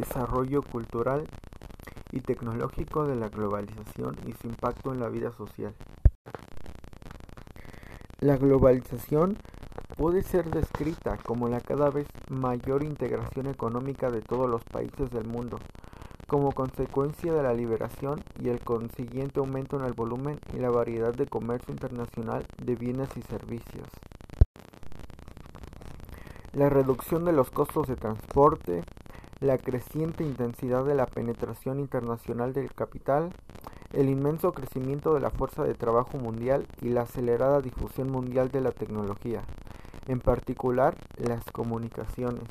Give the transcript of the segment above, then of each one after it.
desarrollo cultural y tecnológico de la globalización y su impacto en la vida social. La globalización puede ser descrita como la cada vez mayor integración económica de todos los países del mundo, como consecuencia de la liberación y el consiguiente aumento en el volumen y la variedad de comercio internacional de bienes y servicios. La reducción de los costos de transporte, la creciente intensidad de la penetración internacional del capital, el inmenso crecimiento de la fuerza de trabajo mundial y la acelerada difusión mundial de la tecnología, en particular las comunicaciones.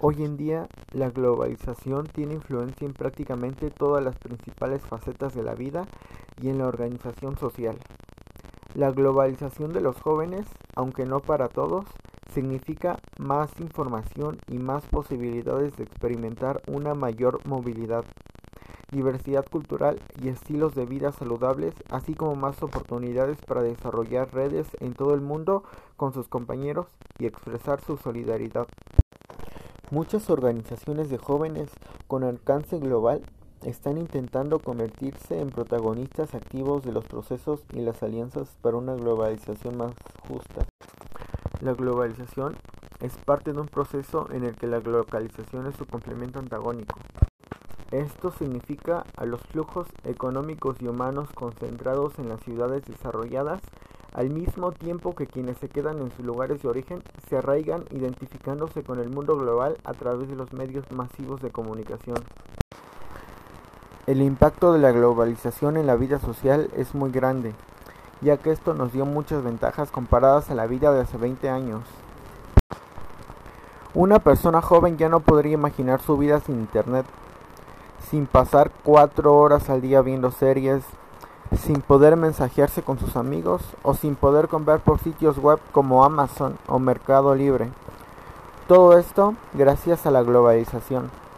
Hoy en día, la globalización tiene influencia en prácticamente todas las principales facetas de la vida y en la organización social. La globalización de los jóvenes, aunque no para todos, significa más información y más posibilidades de experimentar una mayor movilidad, diversidad cultural y estilos de vida saludables, así como más oportunidades para desarrollar redes en todo el mundo con sus compañeros y expresar su solidaridad. Muchas organizaciones de jóvenes con alcance global están intentando convertirse en protagonistas activos de los procesos y las alianzas para una globalización más justa. La globalización es parte de un proceso en el que la globalización es su complemento antagónico. Esto significa a los flujos económicos y humanos concentrados en las ciudades desarrolladas, al mismo tiempo que quienes se quedan en sus lugares de origen se arraigan identificándose con el mundo global a través de los medios masivos de comunicación. El impacto de la globalización en la vida social es muy grande, ya que esto nos dio muchas ventajas comparadas a la vida de hace 20 años. Una persona joven ya no podría imaginar su vida sin internet, sin pasar cuatro horas al día viendo series, sin poder mensajearse con sus amigos o sin poder comprar por sitios web como Amazon o Mercado Libre. Todo esto gracias a la globalización.